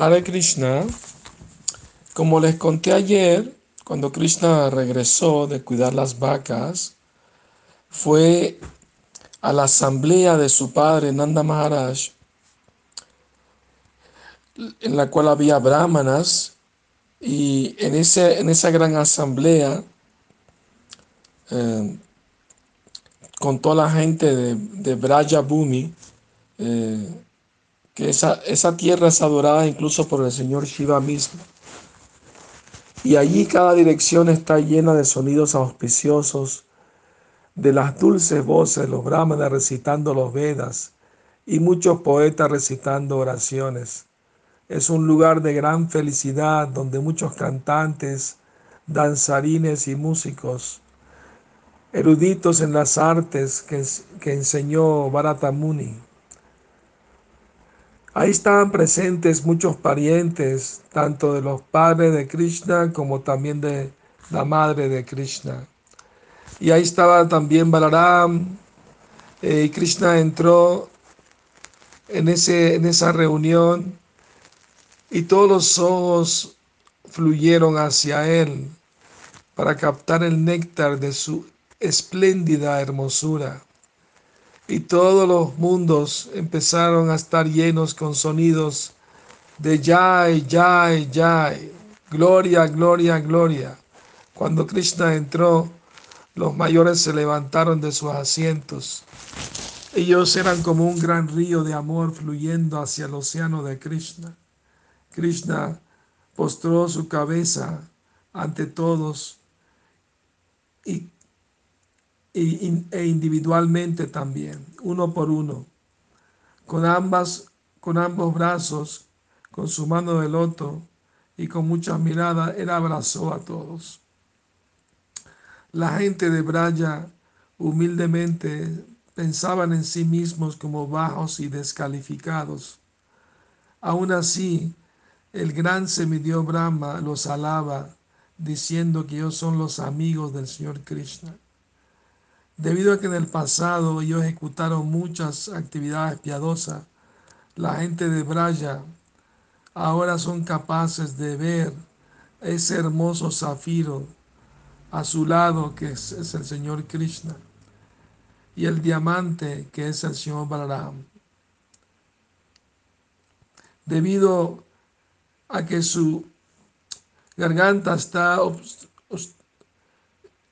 Hare Krishna, como les conté ayer, cuando Krishna regresó de cuidar las vacas, fue a la asamblea de su padre Nanda Maharaj, en la cual había brahmanas, y en, ese, en esa gran asamblea, eh, con toda la gente de, de Braja Bhumi, eh, esa, esa tierra es adorada incluso por el Señor Shiva mismo. Y allí cada dirección está llena de sonidos auspiciosos, de las dulces voces de los brahmanas recitando los Vedas y muchos poetas recitando oraciones. Es un lugar de gran felicidad donde muchos cantantes, danzarines y músicos, eruditos en las artes que, que enseñó Bharatamuni, Ahí estaban presentes muchos parientes, tanto de los padres de Krishna como también de la madre de Krishna. Y ahí estaba también Balaram. Eh, Krishna entró en, ese, en esa reunión y todos los ojos fluyeron hacia él para captar el néctar de su espléndida hermosura y todos los mundos empezaron a estar llenos con sonidos de Jai, Jai, Jai, gloria, gloria, gloria. Cuando Krishna entró, los mayores se levantaron de sus asientos. Ellos eran como un gran río de amor fluyendo hacia el océano de Krishna. Krishna postró su cabeza ante todos y e individualmente también, uno por uno, con, ambas, con ambos brazos, con su mano de loto y con muchas miradas, él abrazó a todos. La gente de Braya humildemente pensaban en sí mismos como bajos y descalificados. Aún así, el gran semidio Brahma los alaba, diciendo que ellos son los amigos del Señor Krishna. Debido a que en el pasado ellos ejecutaron muchas actividades piadosas, la gente de Braya ahora son capaces de ver ese hermoso zafiro a su lado que es, el Señor Krishna y el diamante que es el Señor Balaram. Debido a que su garganta está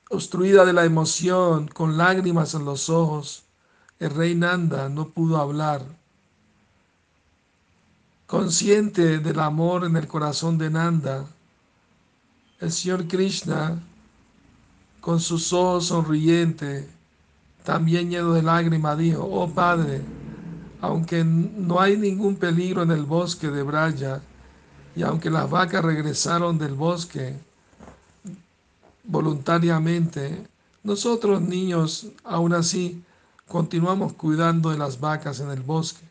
obstruida de la emoción, con lágrimas en los ojos, el rey Nanda no pudo hablar. Consciente del amor en el corazón de Nanda, el Señor Krishna, con sus ojos sonrientes, también lleno de lágrimas, dijo, oh Padre, aunque no hay ningún peligro en el bosque de Braya, y aunque las vacas regresaron del bosque, voluntariamente, nosotros niños aún así continuamos cuidando de las vacas en el bosque.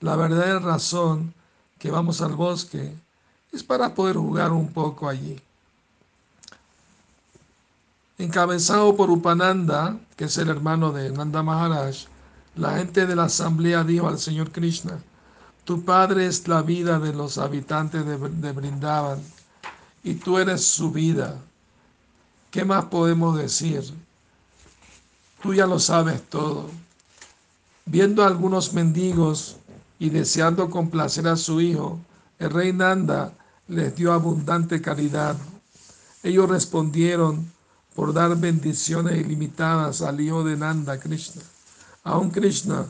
La verdadera razón que vamos al bosque es para poder jugar un poco allí. Encabezado por Upananda, que es el hermano de Nanda Maharaj, la gente de la asamblea dijo al Señor Krishna, tu padre es la vida de los habitantes de, Brindavan y tú eres su vida. ¿Qué más podemos decir? Tú ya lo sabes todo. Viendo a algunos mendigos y deseando complacer a su hijo, el rey Nanda les dio abundante caridad. Ellos respondieron por dar bendiciones ilimitadas al hijo de Nanda, Krishna. Aún Krishna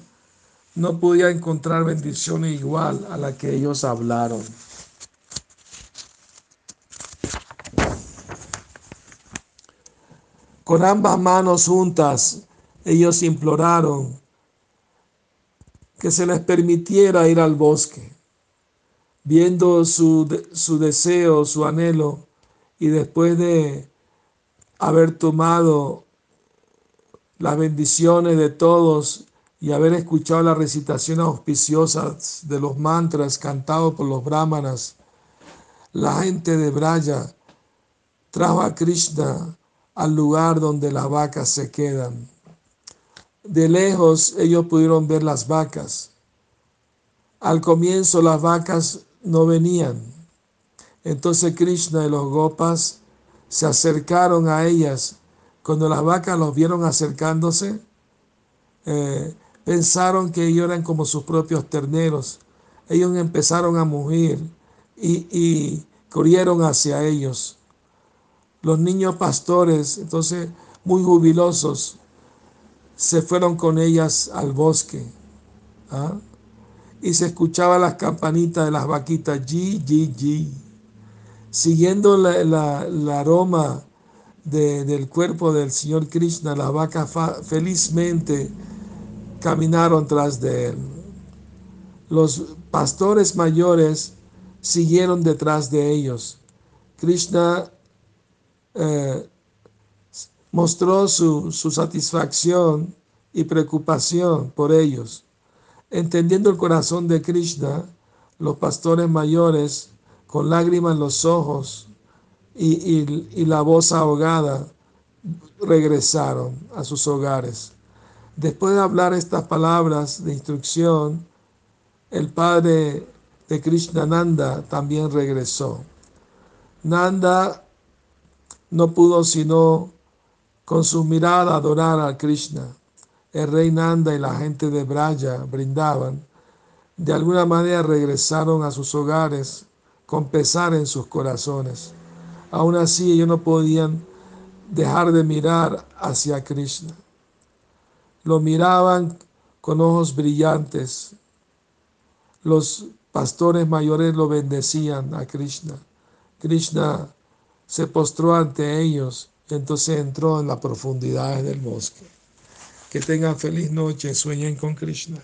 no podía encontrar bendiciones igual a la que ellos hablaron. Con ambas manos juntas, ellos imploraron que se les permitiera ir al bosque. Viendo su, su deseo, su anhelo, y después de haber tomado las bendiciones de todos y haber escuchado la recitación auspiciosa de los mantras cantados por los brahmanas, la gente de Braya trajo a Krishna al lugar donde las vacas se quedan. De lejos ellos pudieron ver las vacas. Al comienzo las vacas no venían. Entonces Krishna y los gopas se acercaron a ellas. Cuando las vacas los vieron acercándose, eh, pensaron que ellos eran como sus propios terneros. Ellos empezaron a mugir y, y corrieron hacia ellos. Los niños pastores, entonces muy jubilosos, se fueron con ellas al bosque. ¿ah? Y se escuchaba las campanitas de las vaquitas, G, G, G. Siguiendo el aroma del cuerpo del Señor Krishna, las vacas felizmente caminaron tras de él. Los pastores mayores siguieron detrás de ellos. Krishna eh, mostró su, su satisfacción y preocupación por ellos. Entendiendo el corazón de Krishna, los pastores mayores, con lágrimas en los ojos y, y, la voz ahogada, regresaron a sus hogares. Después de hablar estas palabras de instrucción, el padre de Krishna Nanda también regresó. Nanda no pudo sino con su mirada adorar a Krishna. El rey Nanda y la gente de Braya brindaban. De alguna manera regresaron a sus hogares con pesar en sus corazones. Aún así ellos no podían dejar de mirar hacia Krishna. Lo miraban con ojos brillantes. Los pastores mayores lo bendecían a Krishna. Krishna se postró ante ellos entonces entró en las profundidades del bosque. Que tengan feliz noche, sueñen con Krishna.